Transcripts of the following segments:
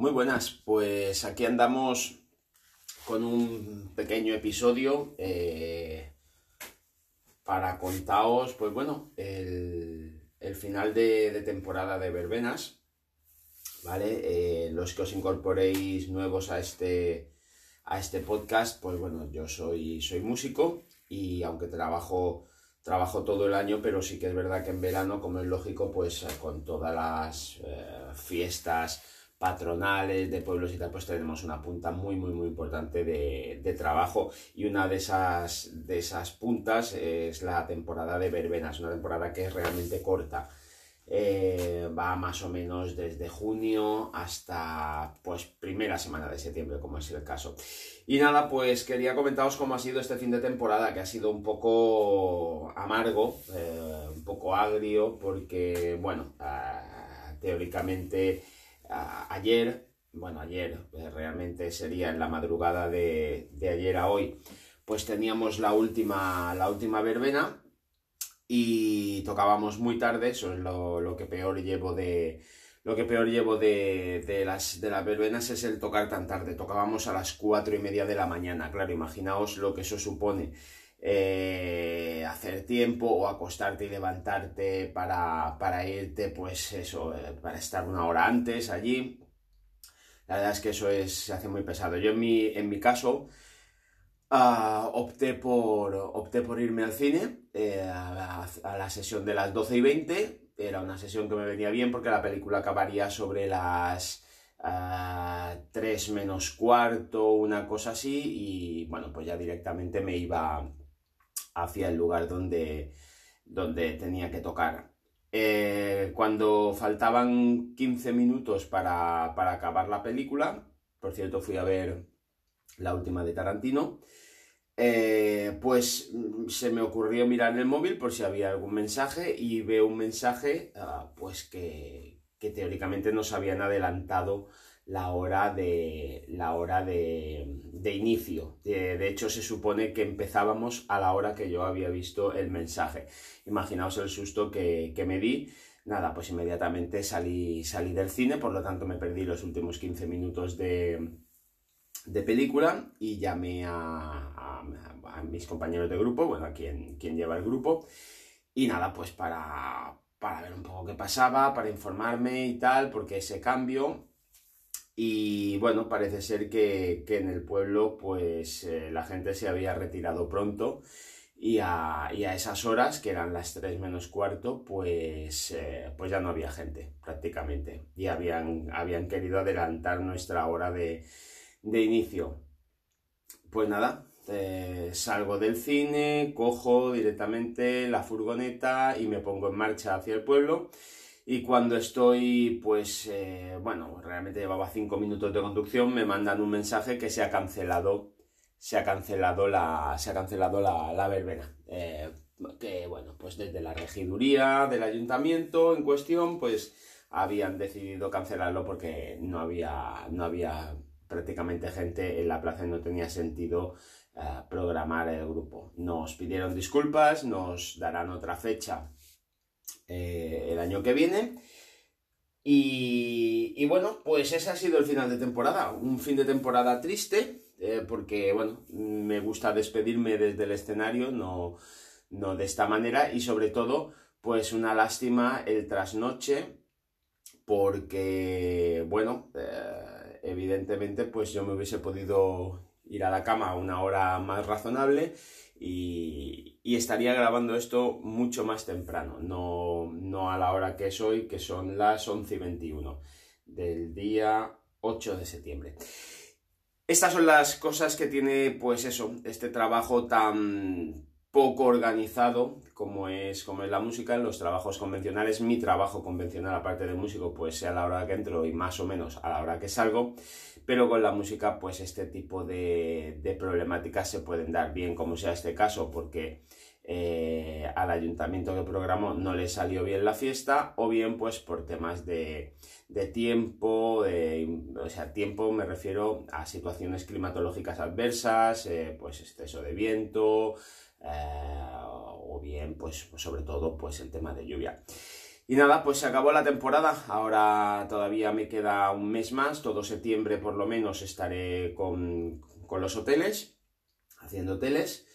Muy buenas, pues aquí andamos con un pequeño episodio eh, para contaros, pues bueno, el, final de, temporada de verbenas, ¿vale? Eh, los que os incorporéis nuevos a este, a este podcast, pues bueno, yo soy, soy músico y aunque trabajo trabajo todo el año, pero sí que es verdad que en verano, como es lógico, pues con todas las eh, fiestas, patronales de pueblos y tal, pues tenemos una punta muy, muy, muy importante de, trabajo y una de esas, de esas puntas es la temporada de verbenas, una temporada que es realmente corta. Eh, va más o menos desde junio hasta pues primera semana de septiembre, como es el caso. Y nada, pues quería comentaros cómo ha sido este fin de temporada, que ha sido un poco amargo, eh, un poco agrio, porque, bueno, ah, teóricamente ayer, bueno, ayer eh, realmente sería en la madrugada de, ayer a hoy, pues teníamos la última, la última verbena y tocábamos muy tarde, eso es lo, que peor llevo de, lo que peor llevo de, las, de las verbenas es el tocar tan tarde. Tocábamos a las cuatro y media de la mañana. Claro, imaginaos lo que eso supone. Eh, hacer tiempo o acostarte y levantarte para, para irte, pues eso, eh, para estar una hora antes allí. La verdad es que eso es, se hace muy pesado. Yo en mi, en mi caso ah, opté, por, opté por irme al cine eh, a, la sesión de las 12 y 20. Era una sesión que me venía bien porque la película acabaría sobre las 3 ah, menos cuarto, una cosa así. Y bueno, pues ya directamente me iba hacia el lugar donde, donde tenía que tocar. Eh, cuando faltaban 15 minutos para, acabar la película, por cierto fui a ver la última de Tarantino, eh, pues mm, se me ocurrió mirar en el móvil por si había algún mensaje y veo un mensaje ah, pues que, que teóricamente nos habían adelantado la hora de, la hora de, inicio. De, hecho, se supone que empezábamos a la hora que yo había visto el mensaje. Imaginaos el susto que, me di. Nada, pues inmediatamente salí, salí del cine, por lo tanto me perdí los últimos 15 minutos de, de película y llamé a, a, mis compañeros de grupo, bueno, a quien, quien lleva el grupo, y nada, pues para, para ver un poco qué pasaba, para informarme y tal, porque ese cambio y bueno, parece ser que, en el pueblo pues eh, la gente se había retirado pronto y a, esas horas, que eran las 3 menos cuarto, pues, eh, pues ya no había gente prácticamente. Y habían, habían querido adelantar nuestra hora de, inicio. Pues nada, eh, salgo del cine, cojo directamente la furgoneta y me pongo en marcha hacia el pueblo y cuando estoy, pues, eh, bueno, realmente llevaba cinco minutos de conducción, me mandan un mensaje que se ha cancelado, se ha cancelado la, se ha cancelado la, verbena. Eh, que, bueno, pues desde la regiduría del ayuntamiento en cuestión, pues habían decidido cancelarlo porque no había, no había prácticamente gente en la plaza y no tenía sentido eh, programar el grupo. Nos pidieron disculpas, nos darán otra fecha eh, el año que viene. Y, bueno, pues ese ha sido el final de temporada. Un fin de temporada triste, eh, porque bueno, me gusta despedirme desde el escenario, no, no de esta manera, y sobre todo, pues una lástima el trasnoche, porque bueno, eh, evidentemente, pues yo me hubiese podido ir a la cama a una hora más razonable y, estaría grabando esto mucho más temprano, no, a la hora que es hoy, que son las 11 y 21 del día 8 de septiembre. Estas son las cosas que tiene, pues eso, este trabajo tan poco organizado como es, como es la música, en los trabajos convencionales, mi trabajo convencional, aparte de músico, pues sea a la hora que entro y más o menos a la hora que salgo, pero con la música, pues este tipo de, problemáticas se pueden dar bien, como sea este caso, porque eh, al ayuntamiento que programó no le salió bien la fiesta, o bien pues por temas de, tiempo, o sea, tiempo me refiero a situaciones climatológicas adversas, eh, pues exceso de viento, eh, o bien, pues, sobre todo, pues el tema de lluvia. Y nada, pues se acabó la temporada. Ahora todavía me queda un mes más. Todo septiembre por lo menos estaré con, con los hoteles, haciendo hoteles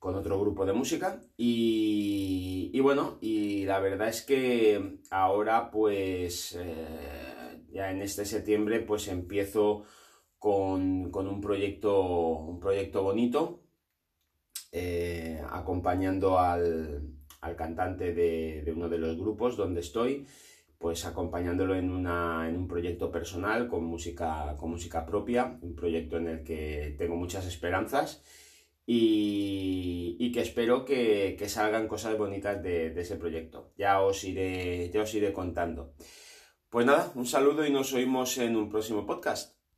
con otro grupo de música y, y, bueno, y la verdad es que ahora pues eh, ya en este septiembre pues empiezo con, con un, proyecto, un proyecto bonito eh, acompañando al, al cantante de, de, uno de los grupos donde estoy pues acompañándolo en, una, en un proyecto personal con música, con música propia, un proyecto en el que tengo muchas esperanzas y, que espero que, salgan cosas bonitas de, ese proyecto. Ya os, iré, ya os iré contando. Pues nada, un saludo y nos oímos en un próximo podcast.